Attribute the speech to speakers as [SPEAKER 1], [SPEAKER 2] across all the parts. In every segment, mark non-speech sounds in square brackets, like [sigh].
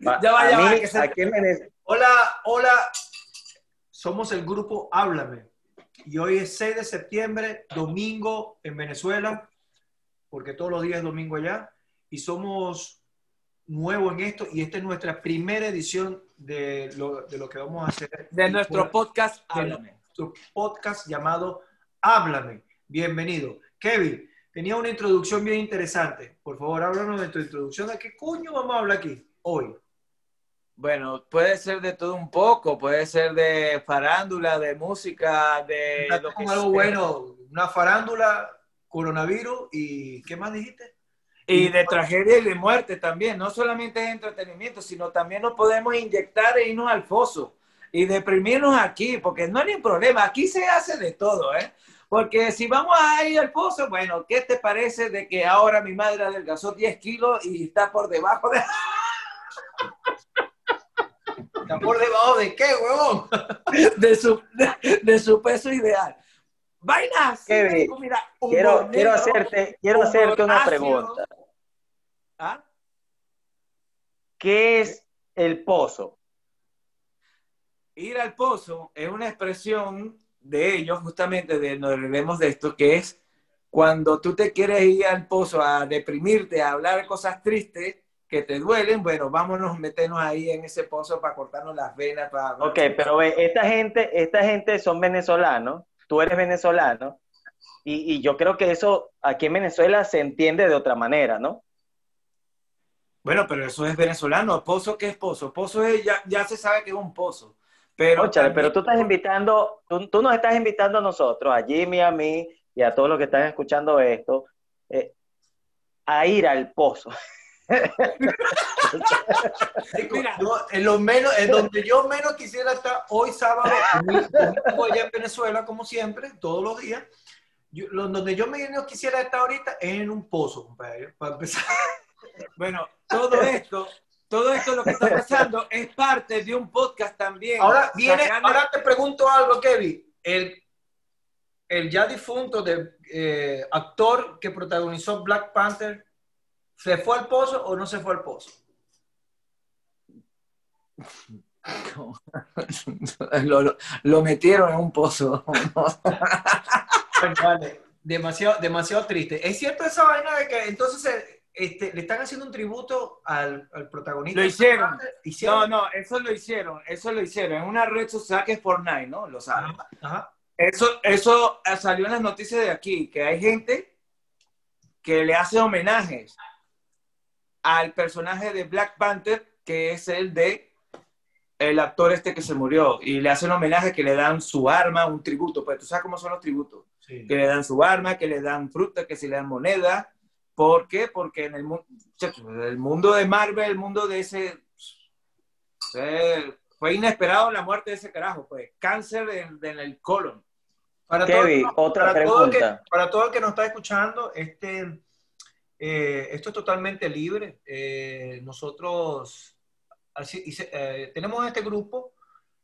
[SPEAKER 1] Ya vaya,
[SPEAKER 2] a mí,
[SPEAKER 1] que se-
[SPEAKER 2] aquí en Venezuela-
[SPEAKER 3] Hola, hola. Somos el grupo Háblame. Y hoy es 6 de septiembre, domingo en Venezuela, porque todos los días es domingo allá. Y somos nuevos en esto. Y esta es nuestra primera edición de lo, de lo que vamos a hacer.
[SPEAKER 1] de
[SPEAKER 3] Y
[SPEAKER 1] nuestro
[SPEAKER 3] por-
[SPEAKER 1] podcast,
[SPEAKER 3] de
[SPEAKER 1] háblame.
[SPEAKER 3] nuestro podcast llamado Háblame. Bienvenido. Kevin, tenía una introducción bien interesante. Por favor, háblanos de tu introducción. ¿De qué coño vamos a hablar aquí hoy?
[SPEAKER 1] Bueno, puede ser de todo un poco, puede ser de farándula, de música, de lo que
[SPEAKER 3] algo
[SPEAKER 1] sea.
[SPEAKER 3] bueno, una farándula, coronavirus y ¿qué más dijiste?
[SPEAKER 1] Y de tragedia y de muerte también. No solamente es entretenimiento, sino también nos podemos inyectar e irnos al foso y deprimirnos aquí, porque no hay ningún problema. Aquí se hace de todo, ¿eh? Porque si vamos a ir al pozo, bueno, ¿qué te parece de que ahora mi madre adelgazó 10 kilos y está por debajo de... [laughs]
[SPEAKER 3] ¿Está por debajo de qué, huevón? [laughs]
[SPEAKER 1] de su, de, de su peso ideal. Vainas.
[SPEAKER 2] Kevin,
[SPEAKER 1] mira,
[SPEAKER 2] quiero,
[SPEAKER 1] negro,
[SPEAKER 2] quiero hacerte, quiero hacerte una
[SPEAKER 1] ácido.
[SPEAKER 2] pregunta.
[SPEAKER 1] ¿Ah?
[SPEAKER 2] ¿Qué es el pozo?
[SPEAKER 1] Ir al pozo es una expresión de ellos, justamente de nos reiremos de esto, que es cuando tú te quieres ir al pozo a deprimirte, a hablar cosas tristes que te duelen, bueno, vámonos, meternos ahí en ese pozo para cortarnos las venas. Para...
[SPEAKER 2] Ok, pero ve, esta gente, esta gente son venezolanos, tú eres venezolano, y, y yo creo que eso aquí en Venezuela se entiende de otra manera, ¿no?
[SPEAKER 1] Bueno, pero eso es venezolano. ¿Pozo qué es pozo? Pozo es, ya, ya se sabe que es un pozo. Pero, también-
[SPEAKER 2] pero tú estás invitando, tú, tú nos estás invitando a nosotros, a Jimmy, a mí y a todos los que están escuchando esto, eh, a ir al pozo. [laughs]
[SPEAKER 1] Mira.
[SPEAKER 3] En, lo menos, en donde yo menos quisiera estar hoy sábado, domingo allá en Venezuela, como siempre, todos los días. Yo- lo- donde yo menos quisiera estar ahorita es en un pozo, compadre, para empezar. [laughs]
[SPEAKER 1] Bueno, todo esto, todo esto lo que está pasando es parte de un podcast también.
[SPEAKER 3] Ahora viene,
[SPEAKER 1] Sacarle-
[SPEAKER 3] ahora te pregunto algo, Kevin. El, el ya difunto de, eh, actor que protagonizó Black Panther, ¿se fue al pozo o no se fue al pozo?
[SPEAKER 1] lo, lo- lo metieron en un pozo.
[SPEAKER 3] Bueno, vale. Demasiado, demasiado triste. ¿Es cierto esa vaina de que entonces eh, este, le están haciendo un tributo al, al protagonista?
[SPEAKER 1] Lo hicieron. No,
[SPEAKER 3] ¿Hicieron?
[SPEAKER 1] no, eso lo hicieron, eso lo hicieron en una red social que es Fortnite, ¿no? Lo saben.
[SPEAKER 3] Ajá, ajá.
[SPEAKER 1] Eso, eso eh, salió en las noticias de aquí, que hay gente que le hace homenajes al personaje de Black Panther, que es el de el actor este que se murió, y le hacen homenaje que le dan su arma, un tributo, pues tú sabes cómo son los tributos,
[SPEAKER 3] Sí.
[SPEAKER 1] que le dan su arma, que le dan fruta, que se le dan moneda. ¿Por qué? Porque en el, mu- el mundo de Marvel, el mundo de ese... eh, fue inesperado la muerte de ese carajo, pues cáncer en, en el colon.
[SPEAKER 3] Para todo
[SPEAKER 2] Kevin,
[SPEAKER 3] que-
[SPEAKER 2] otra
[SPEAKER 3] para todo el que-
[SPEAKER 2] pregunta.
[SPEAKER 3] para todo el que nos está escuchando, este, eh, esto es totalmente libre. Eh, nosotros así, y se- eh, tenemos este grupo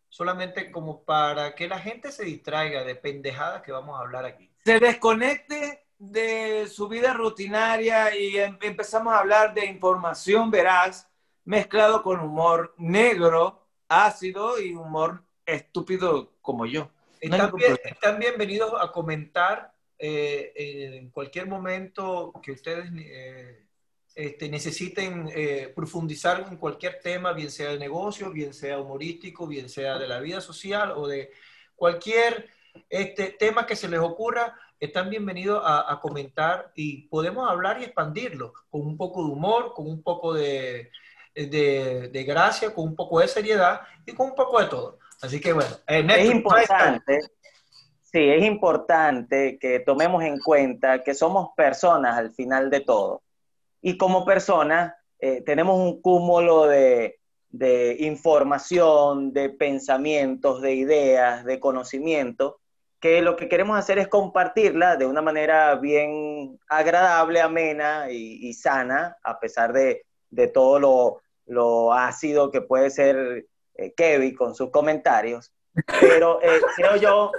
[SPEAKER 3] solamente como para que la gente se distraiga de pendejadas que vamos a hablar aquí.
[SPEAKER 1] se desconecte de su vida rutinaria y em- empezamos a hablar de información veraz mezclado con humor negro, ácido y humor estúpido como yo. No
[SPEAKER 3] Están, bien- están bienvenidos a comentar eh, en cualquier momento que ustedes eh, este, necesiten eh, profundizar en cualquier tema, bien sea de negocio, bien sea humorístico, bien sea de la vida social o de cualquier este, tema que se les ocurra, están bienvenidos a, a comentar y podemos hablar y expandirlo con un poco de humor, con un poco de, de, de gracia, con un poco de seriedad y con un poco de todo. Así que bueno,
[SPEAKER 2] Es importante, sí, es importante que tomemos en cuenta que somos personas al final de todo. Y como personas eh, tenemos un cúmulo de, de información, de pensamientos, de ideas, de conocimiento, que lo que queremos hacer es compartirla de una manera bien agradable, amena y, y sana, a pesar de, de todo lo, lo ácido que puede ser eh, Kevin con sus comentarios. Pero eh, creo yo,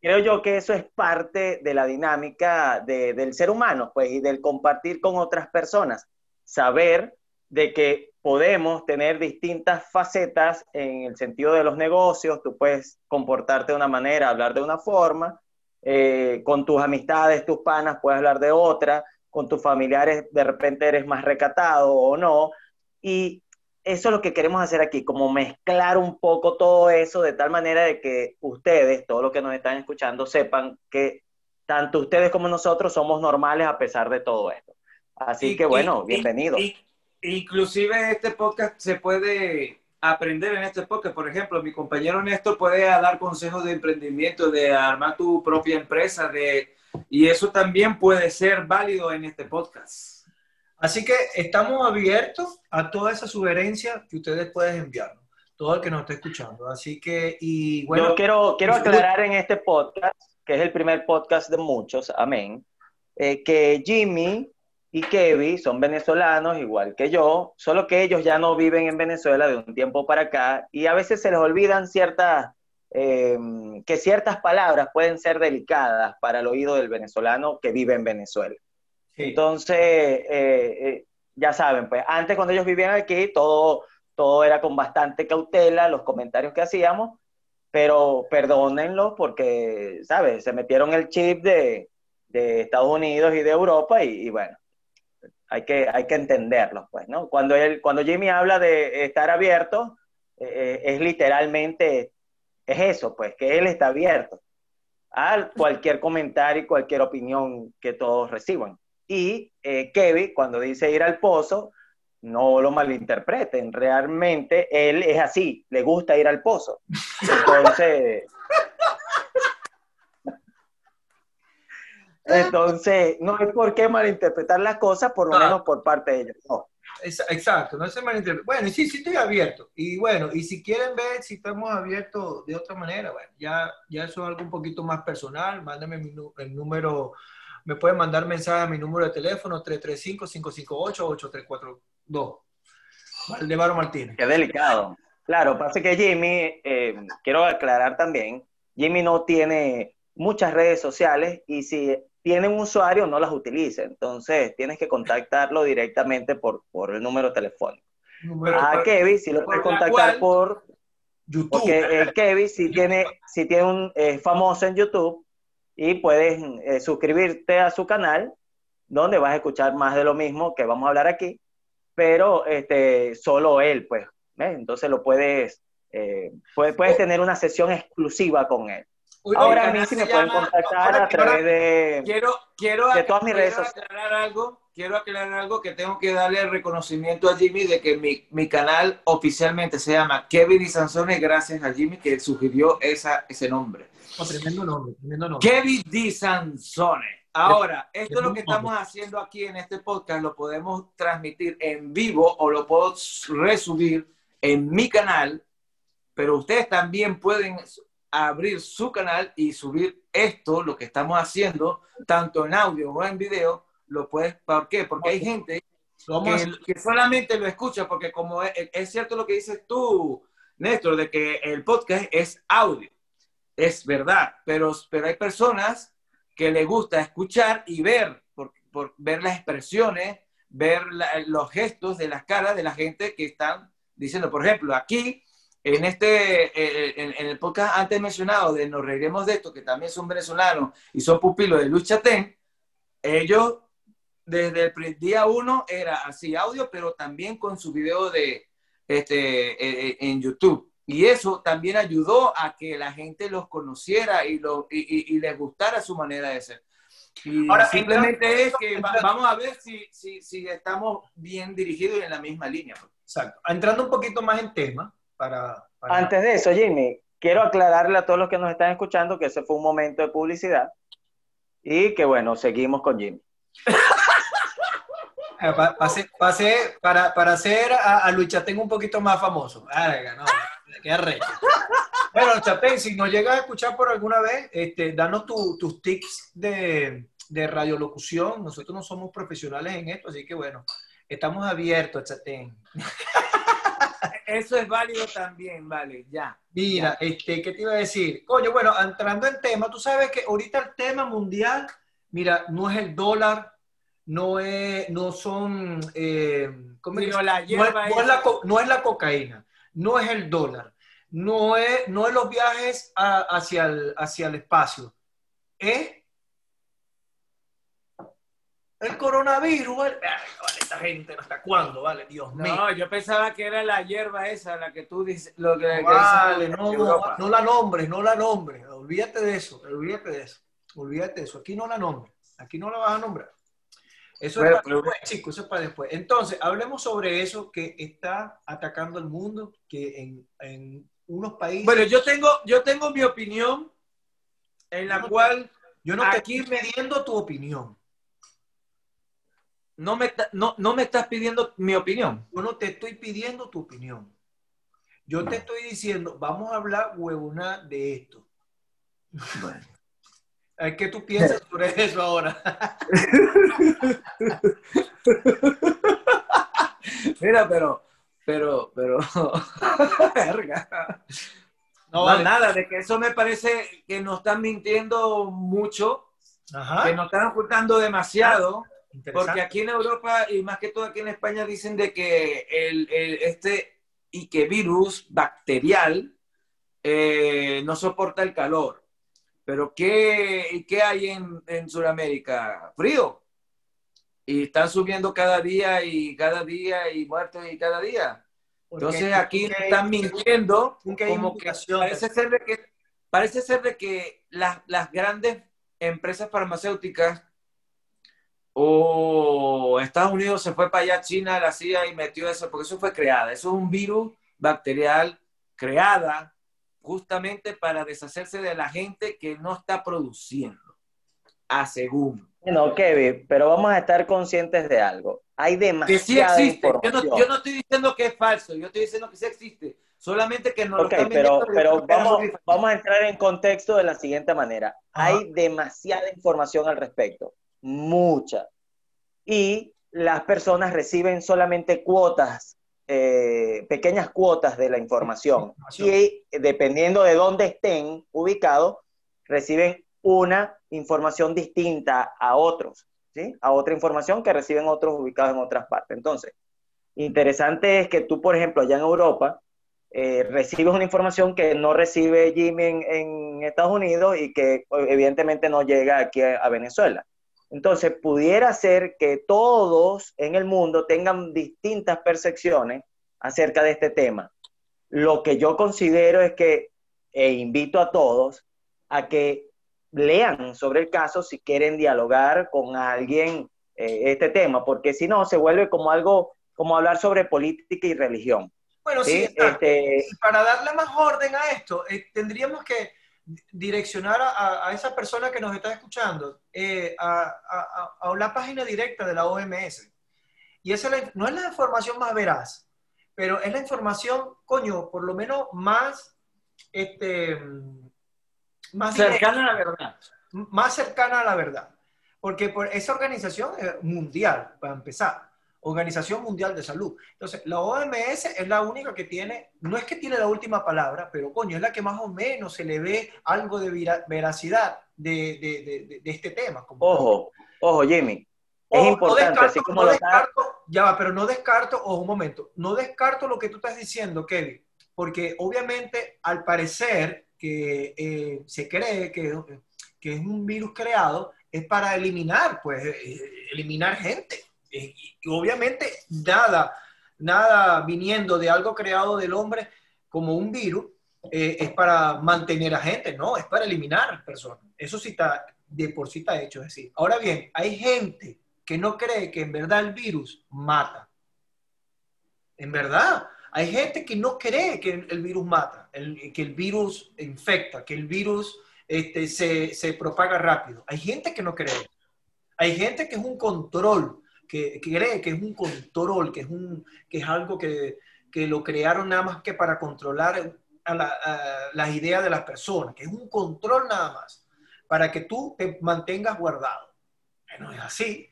[SPEAKER 2] creo yo que eso es parte de la dinámica de- del ser humano, pues, y del compartir con otras personas. Saber de que podemos tener distintas facetas en el sentido de los negocios, tú puedes comportarte de una manera, hablar de una forma, eh, con tus amistades, tus panas, puedes hablar de otra, con tus familiares de repente eres más recatado o no, y eso es lo que queremos hacer aquí, como mezclar un poco todo eso de tal manera de que ustedes, todos los que nos están escuchando, sepan que tanto ustedes como nosotros somos normales a pesar de todo esto. Así que bueno, bienvenido.
[SPEAKER 1] inclusive este podcast se puede aprender en este podcast. Por ejemplo, mi compañero Néstor puede dar consejos de emprendimiento, de armar tu propia empresa, de, y eso también puede ser válido en este podcast.
[SPEAKER 3] Así que estamos abiertos a toda esa sugerencia que ustedes pueden enviarnos, todo el que nos esté escuchando. Así que, y bueno.
[SPEAKER 2] Yo quiero, quiero aclarar en este podcast, que es el primer podcast de muchos, amén, eh, que Jimmy y Kevin son venezolanos igual que yo, solo que ellos ya no viven en Venezuela de un tiempo para acá y a veces se les olvidan ciertas, eh, que ciertas palabras pueden ser delicadas para el oído del venezolano que vive en Venezuela. Entonces, eh, eh, ya saben, pues antes cuando ellos vivían aquí, todo, todo era con bastante cautela, los comentarios que hacíamos, pero perdónenlo porque, ¿sabes? Se metieron el chip de, Estados Unidos y de Europa y, bueno, hay que, hay que entenderlos, pues, ¿no? Cuando, él, cuando Jimmy habla de estar abierto, eh, es literalmente, es eso, pues, que él está abierto a cualquier comentario y cualquier opinión que todos reciban. Y eh, Kevin, cuando dice ir al pozo, no lo malinterpreten. Realmente él es así, le gusta ir al pozo. Entonces. [laughs] Entonces, no hay por qué malinterpretar las cosas, por lo menos por parte de ellos.
[SPEAKER 3] Exacto, no se malinterpreta. Bueno, sí, sí estoy abierto. Y bueno, y si quieren ver si estamos abiertos de otra manera, bueno, ya, ya eso es algo un poquito más personal. Mándame el número me pueden mandar mensaje a mi número de teléfono 335-558-8342. Valdemaro Martínez.
[SPEAKER 2] Qué delicado. Claro, pasa que Jimmy, eh, quiero aclarar también, Jimmy no tiene muchas redes sociales y si tiene un usuario no las utiliza, entonces tienes que contactarlo directamente por, por el número telefónico. a Kevin si lo puedes contactar por YouTube. Porque Kevin si tiene, si tiene un famoso en YouTube, y puedes eh, suscribirte a su canal, donde vas a escuchar más de lo mismo que vamos a hablar aquí, pero este, solo él, pues. Entonces lo puedes, eh, puedes, puedes, tener una sesión exclusiva con él. Ahora a mí sí me pueden contactar a través de,
[SPEAKER 1] quiero, quiero,
[SPEAKER 2] de todas mis redes
[SPEAKER 1] sociales. Aclarar algo, quiero aclarar algo que tengo que darle el reconocimiento a Jimmy de que mi, mi canal oficialmente se llama Kevin y Sansone, gracias a Jimmy que sugirió esa, ese nombre.
[SPEAKER 3] Oh, tremendo nombre, tremendo nombre.
[SPEAKER 1] Kevin Di Sansone. Ahora, esto es lo que estamos haciendo aquí en este podcast, lo podemos transmitir en vivo o lo puedo resubir en mi canal, pero ustedes también pueden abrir su canal y subir esto, lo que estamos haciendo, tanto en audio o en video, lo puedes, ¿por qué? Porque hay gente que, solamente lo escucha, porque como es, es cierto lo que dices tú, Néstor, de que el podcast es audio es verdad, pero, pero hay personas que le gusta escuchar y ver, por, ver las expresiones, ver los gestos de las caras de la gente que están diciendo, por ejemplo, aquí, en este, eh, en, el podcast antes mencionado de Nos Reiremos de Esto, que también son venezolanos y son pupilos de Luis Chatén, ellos desde el día uno era así audio, pero también con su video de, este, eh, eh, en YouTube. Y eso también ayudó a que la gente los conociera y, lo, y, y, les gustara su manera de ser. Y Ahora, simplemente es que vamos a ver si, si, si, estamos bien dirigidos y en la misma línea. Pues.
[SPEAKER 3] Exacto. Entrando un poquito más en tema, para,
[SPEAKER 2] Antes de eso, Jimmy, quiero aclararle a todos los que nos están escuchando que ese fue un momento de publicidad y que bueno, seguimos con Jimmy.
[SPEAKER 3] Eh, pasé, para, para hacer a, a Lucha tengo un poquito más famoso. Ah, no. Qué arrecho. Bueno, Chapén, si nos llegas a escuchar por alguna vez, este, danos tus tips de, de radiolocución. Nosotros no somos profesionales en esto, así que bueno, estamos abiertos, Chatén.
[SPEAKER 1] Eso es válido también, vale, ya.
[SPEAKER 3] Mira, este, ¿qué te iba a decir? Coño, bueno, entrando en tema, tú sabes que ahorita el tema mundial, mira, no es el dólar, no, es, no son eh, no, la es, la, no es la cocaína, no es el dólar, no es, no es los viajes hacia, el, hacia el espacio, es el coronavirus, vale, esta gente, ¿hasta cuándo? Vale, Dios mío.
[SPEAKER 1] No, yo pensaba que era la hierba esa, la que tú dices. Lo que,
[SPEAKER 3] vale, no, no, la nombres, no la nombres. Olvídate de eso, olvídate de eso. Olvídate de eso. Aquí no la nombres. Aquí no la vas a nombrar. Eso es para después, chicos, eso es para después. Entonces, hablemos sobre eso que está atacando el mundo, que en, en unos países...
[SPEAKER 1] Bueno, yo tengo, yo tengo mi opinión en la cual...
[SPEAKER 3] yo no te estoy pidiendo tu opinión.
[SPEAKER 1] No me, no, no me estás pidiendo mi opinión.
[SPEAKER 3] Yo no te estoy pidiendo tu opinión. Yo te estoy diciendo, vamos a hablar huevona de esto. Bueno. ¿Qué tú piensas sobre eso ahora? [laughs]
[SPEAKER 1] Mira, pero, pero, pero, [laughs] no, nada, de que eso me parece que nos están mintiendo mucho, que nos están ocultando demasiado, porque aquí en Europa y más que todo aquí en España dicen de que el, este y que virus bacterial eh, no soporta el calor. Pero ¿qué, qué hay en, en Sudamérica? Frío. Y están subiendo cada día y cada día y muertos y cada día. Entonces aquí están mintiendo como que parece ser de que, parece ser de que las, las grandes empresas farmacéuticas o Estados Unidos se fue para allá, China, la CIA y metió eso, porque eso fue creada. Eso es un virus bacterial creada justamente para deshacerse de la gente que no está produciendo, a según.
[SPEAKER 2] No, Kevin, pero vamos a estar conscientes de algo. Hay demasiada
[SPEAKER 1] que sí existe. Yo no, estoy diciendo que es falso, yo estoy diciendo que sí existe. Solamente que no
[SPEAKER 2] lo pero, pero vamos, vamos a entrar en contexto de la siguiente manera. Hay demasiada información al respecto, mucha. Y las personas reciben solamente cuotas eh, pequeñas cuotas de la información, y dependiendo de dónde estén ubicados, reciben una información distinta a otros, ¿sí? A otra información que reciben otros ubicados en otras partes. Entonces, interesante es que tú, por ejemplo, allá en Europa, eh, recibes una información que no recibe Jimmy en, Estados Unidos y que evidentemente no llega aquí a Venezuela. Entonces, pudiera ser que todos en el mundo tengan distintas percepciones acerca de este tema. Lo que yo considero es que, e invito a todos a que lean sobre el caso si quieren dialogar con alguien eh, este tema, porque si no, se vuelve como algo, como hablar sobre política y religión.
[SPEAKER 3] Bueno, sí, este... para darle más orden a esto, eh, tendríamos que direccionar a, esa persona que nos está escuchando eh, a, a, la página directa de la OMS. Y esa no es la información más veraz, pero es la información, coño, por lo menos más, este,
[SPEAKER 1] más cercana a la verdad.
[SPEAKER 3] Más cercana a la verdad. Porque por esa organización es mundial, para empezar. Organización Mundial de Salud. Entonces, la OMS es la única que tiene, no es que tiene la última palabra, pero coño, es la que más o menos se le ve algo de veracidad de, de, de, este tema.
[SPEAKER 2] ojo, ojo, Jimmy. Es importante, así como
[SPEAKER 3] no descarto, ya va, pero no descarto, ojo un momento, no descarto lo que tú estás diciendo, Kevin, porque obviamente al parecer que eh, se cree que, que es un virus creado, es para eliminar, pues, eh, eliminar gente obviamente nada, nada viniendo de algo creado del hombre como un virus eh, es para mantener a gente, no, es para eliminar personas. Eso sí está, de por sí está hecho, decir. Ahora bien, hay gente que no cree que en verdad el virus mata. En verdad, hay gente que no cree que el virus mata, que el virus infecta, que el virus este, se, se propaga rápido. Hay gente que no cree. Hay gente que es un control que, cree que es un control, que es, un, que es algo que, que lo crearon nada más que para controlar a, la, las ideas de las personas, que es un control nada más, para que tú te mantengas guardado. Bueno, es así.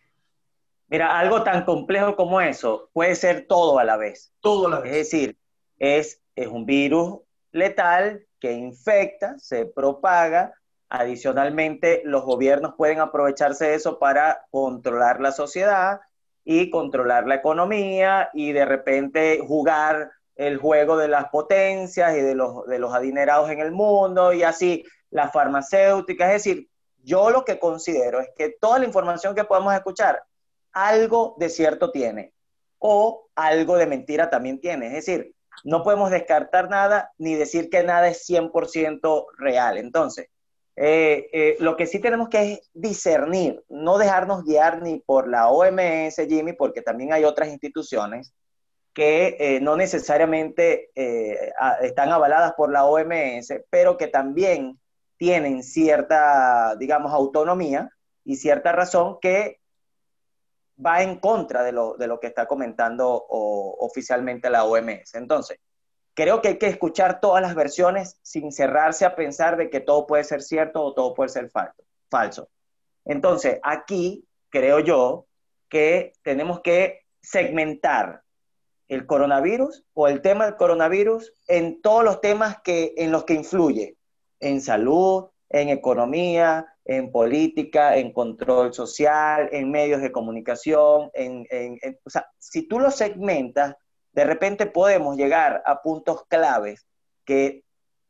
[SPEAKER 2] Mira, algo tan complejo como eso puede ser todo a la vez.
[SPEAKER 3] Todo a la vez.
[SPEAKER 2] Es decir, es, es un virus letal que infecta, se propaga. Adicionalmente, los gobiernos pueden aprovecharse de eso para controlar la sociedad y controlar la economía y de repente jugar el juego de las potencias y de los, de los adinerados en el mundo y así las farmacéuticas. Es decir, yo lo que considero es que toda la información que podemos escuchar, algo de cierto tiene o algo de mentira también tiene. Es decir, no podemos descartar nada ni decir que nada es 100% real. Entonces, eh, eh, lo que sí tenemos que es discernir, no dejarnos guiar ni por la OMS, Jimmy, porque también hay otras instituciones que eh, no necesariamente están avaladas por la OMS, pero que también tienen cierta, digamos, autonomía y cierta razón que va en contra de lo, de lo que está comentando oficialmente la OMS. Entonces, creo que hay que escuchar todas las versiones sin cerrarse a pensar de que todo puede ser cierto o todo puede ser falso. Entonces, aquí creo yo que tenemos que segmentar el coronavirus o el tema del coronavirus en todos los temas que, en los que influye, en salud, en economía, en política, en control social, en medios de comunicación, en, o sea, si tú lo segmentas, de repente podemos llegar a puntos claves que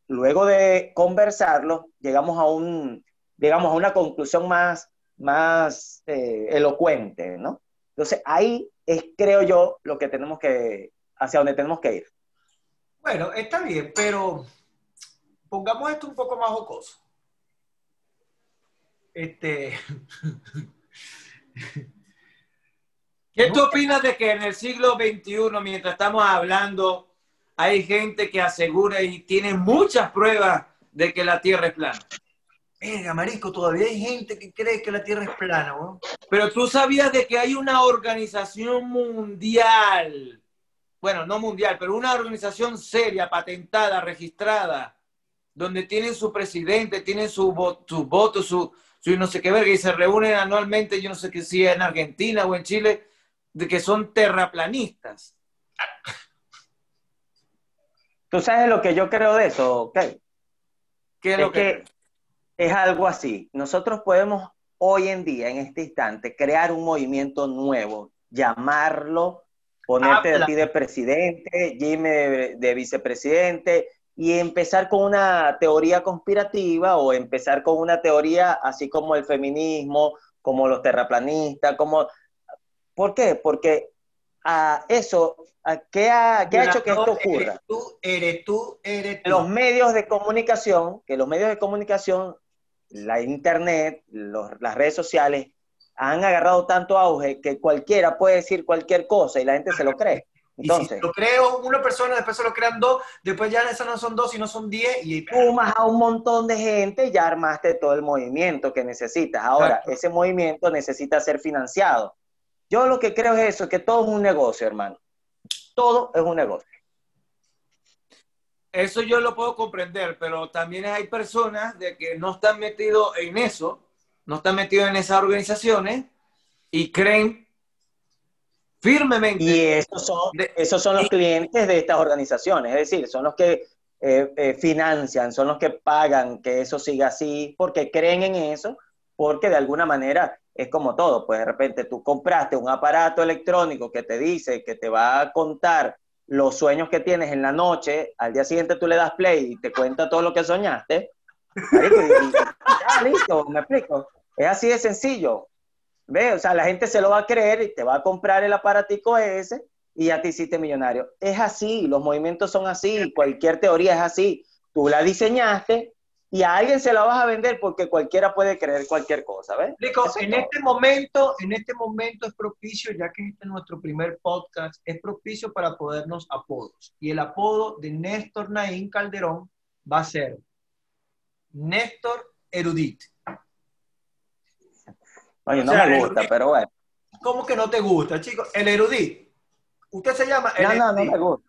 [SPEAKER 2] luego de conversarlo llegamos a un, digamos, a una conclusión más, más eh, elocuente, ¿no? Entonces ahí es, creo yo, lo que tenemos que, hacia donde tenemos que ir.
[SPEAKER 3] Bueno, está bien, pero pongamos esto un poco más jocoso. Este. [laughs]
[SPEAKER 1] ¿Qué tú opinas de que en el siglo XXI, mientras estamos hablando, hay gente que asegura y tiene muchas pruebas de que la Tierra es plana?
[SPEAKER 3] Venga, marico, todavía hay gente que cree que la Tierra es plana, ¿no?
[SPEAKER 1] Pero tú sabías de que hay una organización mundial, bueno, no mundial, pero una organización seria, patentada, registrada, donde tienen su presidente, tienen su, su voto, su, su no sé qué verga, y se reúnen anualmente, yo no sé qué si en Argentina o en Chile, de que son terraplanistas.
[SPEAKER 2] ¿Tú sabes lo que yo creo de eso, ok?
[SPEAKER 1] ¿Qué es, lo que,
[SPEAKER 2] es algo así. Nosotros podemos hoy en día, en este instante, crear un movimiento nuevo, llamarlo, ponerte a ti de presidente, Jimmy de, vicepresidente, y empezar con una teoría conspirativa o empezar con una teoría así como el feminismo, como los terraplanistas, como ¿Por qué? Porque a eso, ¿qué, ha, ¿qué ha, hecho que esto ocurra?
[SPEAKER 3] Eres tú, eres tú, eres tú.
[SPEAKER 2] Los medios de comunicación, que los medios de comunicación, la internet, las redes sociales, han agarrado tanto auge que cualquiera puede decir cualquier cosa y la gente se lo cree. Entonces, [laughs]
[SPEAKER 3] y si lo creo una persona, después se lo crean dos, después ya esas no son dos, sino son diez. Y...
[SPEAKER 2] Pumas a un montón de gente y ya armaste todo el movimiento que necesitas. Ahora, ese movimiento necesita ser financiado. Yo lo que creo es eso, que todo es un negocio, hermano. Todo es un negocio.
[SPEAKER 1] Eso yo lo puedo comprender, pero también hay personas de que no están metidos en eso, no están metidos en esas organizaciones y creen firmemente.
[SPEAKER 2] Y esos son, esos son los clientes de estas organizaciones, es decir, son los que eh, eh, financian, son los que pagan que eso siga así, porque creen en eso, porque de alguna manera es como todo, pues de repente tú compraste un aparato electrónico que te dice que te va a contar los sueños que tienes en la noche, al día siguiente tú le das play y te cuenta todo lo que soñaste, y, listo, me explico. Es así de sencillo. ¿Ve? O sea, la gente se lo va a creer y te va a comprar el aparatico ese y ya te hiciste millonario. Es así, los movimientos son así, cualquier teoría es así. Tú la diseñaste, y a alguien se la vas a vender porque cualquiera puede creer cualquier cosa, ¿ves?
[SPEAKER 3] en este momento, en este momento es propicio, ya que este es nuestro primer podcast, es propicio para podernos apodos. Y el apodo de Néstor Naín Calderón va a ser Néstor Erudit.
[SPEAKER 2] Oye, no me gusta, pero bueno.
[SPEAKER 3] ¿Cómo que no te gusta, chicos? El Erudit. Usted se llama...
[SPEAKER 2] no, no, no me gusta.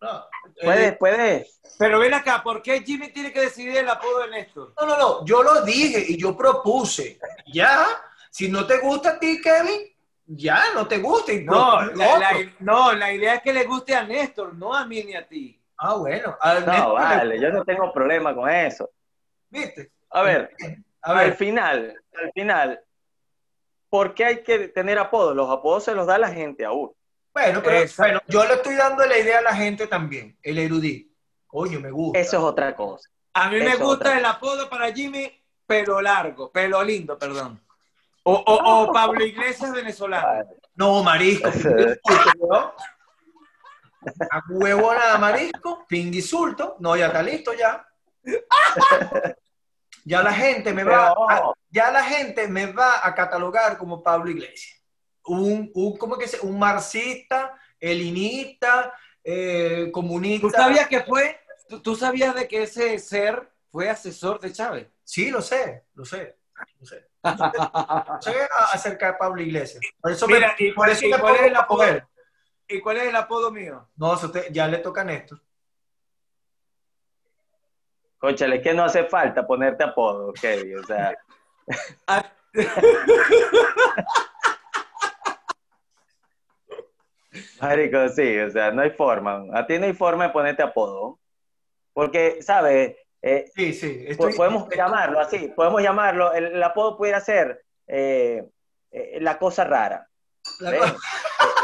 [SPEAKER 2] No, Puede, eh, puede.
[SPEAKER 1] Pero ven acá, ¿por qué Jimmy tiene que decidir el apodo de Néstor?
[SPEAKER 3] No, no, no, yo lo dije y yo propuse. Ya, si no te gusta a ti, Kevin, ya, no te gusta.
[SPEAKER 1] no, la, no, la idea es que le guste a Néstor, no a mí ni a ti.
[SPEAKER 3] Ah, bueno.
[SPEAKER 2] no, vale, yo no tengo problema con eso.
[SPEAKER 3] ¿Viste?
[SPEAKER 2] A ver, a ver, al final, al final, ¿por qué hay que tener apodos? Los apodos se los da la gente a uno.
[SPEAKER 3] Bueno, pero bueno, yo le estoy dando la idea a la gente también, el erudito. Coño, me gusta.
[SPEAKER 2] Eso es otra cosa.
[SPEAKER 1] A mí me gusta el apodo para Jimmy, pelo largo, pelo lindo, perdón. O, o- o Pablo Iglesias venezolano.
[SPEAKER 3] No, marisco. weón. A huevo nada, marisco, pinguisulto. No, ya está listo ya. [laughs] Ya la gente me va, a, ya la gente me va a catalogar como Pablo Iglesias. Un, un ¿cómo que se? Un marxista, elinista, eh, comunista.
[SPEAKER 1] ¿Tú sabías que fue? ¿Tú, tú sabías de que ese ser fue asesor de Chávez?
[SPEAKER 3] Sí, lo sé, lo sé, lo sé. [laughs] Sé a- acerca de Pablo Iglesias. Por eso
[SPEAKER 1] Mira,
[SPEAKER 3] me,
[SPEAKER 1] y,
[SPEAKER 3] por eso
[SPEAKER 1] y
[SPEAKER 3] me
[SPEAKER 1] cuál es el apodo?
[SPEAKER 3] poder.
[SPEAKER 1] ¿Y cuál es el apodo mío?
[SPEAKER 3] No, ya le toca a Néstor.
[SPEAKER 2] Conchale, es que no hace falta ponerte apodo, Kevin. O sea, [laughs] [laughs]
[SPEAKER 1] Ah,
[SPEAKER 2] marico, sí, o sea, no hay forma. A ti no hay forma de ponerte apodo. Porque, ¿sabes? Eh,
[SPEAKER 3] Sí, sí. estoy-
[SPEAKER 2] podemos
[SPEAKER 3] estoy-
[SPEAKER 2] llamarlo así, podemos llamarlo, el, el apodo pudiera ser eh, eh, la cosa rara.
[SPEAKER 3] la cosa-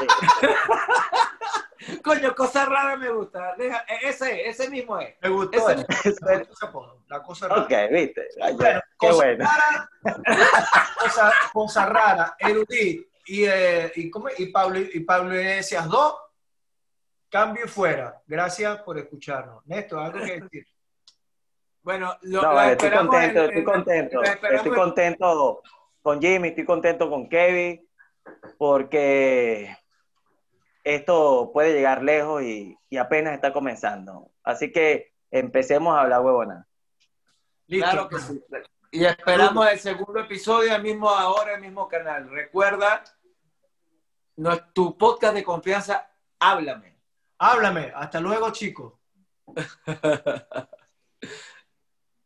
[SPEAKER 2] Eh, eh, [laughs]
[SPEAKER 1] Coño, cosa rara me gusta. Deja- e- ese, ese mismo es.
[SPEAKER 3] Me gustó
[SPEAKER 1] Ese-.
[SPEAKER 3] Me gustó [laughs] La cosa rara.
[SPEAKER 2] ok, viste. Ay,
[SPEAKER 3] Bueno,
[SPEAKER 2] qué
[SPEAKER 3] cosa
[SPEAKER 2] bueno.
[SPEAKER 3] rara, [laughs] cosa, cosa rara, erudit y, eh, y, ¿cómo y Pablo y Pablo Iglesias 2, cambio y fuera. Gracias por escucharnos. Néstor, algo que decir.
[SPEAKER 1] Bueno, lo,
[SPEAKER 2] No, vale, estoy contento,
[SPEAKER 1] en-
[SPEAKER 2] estoy
[SPEAKER 1] en-
[SPEAKER 2] contento. Estoy
[SPEAKER 1] en-
[SPEAKER 2] contento con Jimmy, estoy contento con Kevin, porque esto puede llegar lejos y, y apenas está comenzando. Así que empecemos a hablar huevona.
[SPEAKER 3] Listo.
[SPEAKER 1] Claro que sí. Y esperamos el segundo episodio, el mismo ahora, el mismo canal. Recuerda, no es tu podcast de confianza, háblame.
[SPEAKER 3] Háblame. Hasta luego, chicos. [laughs]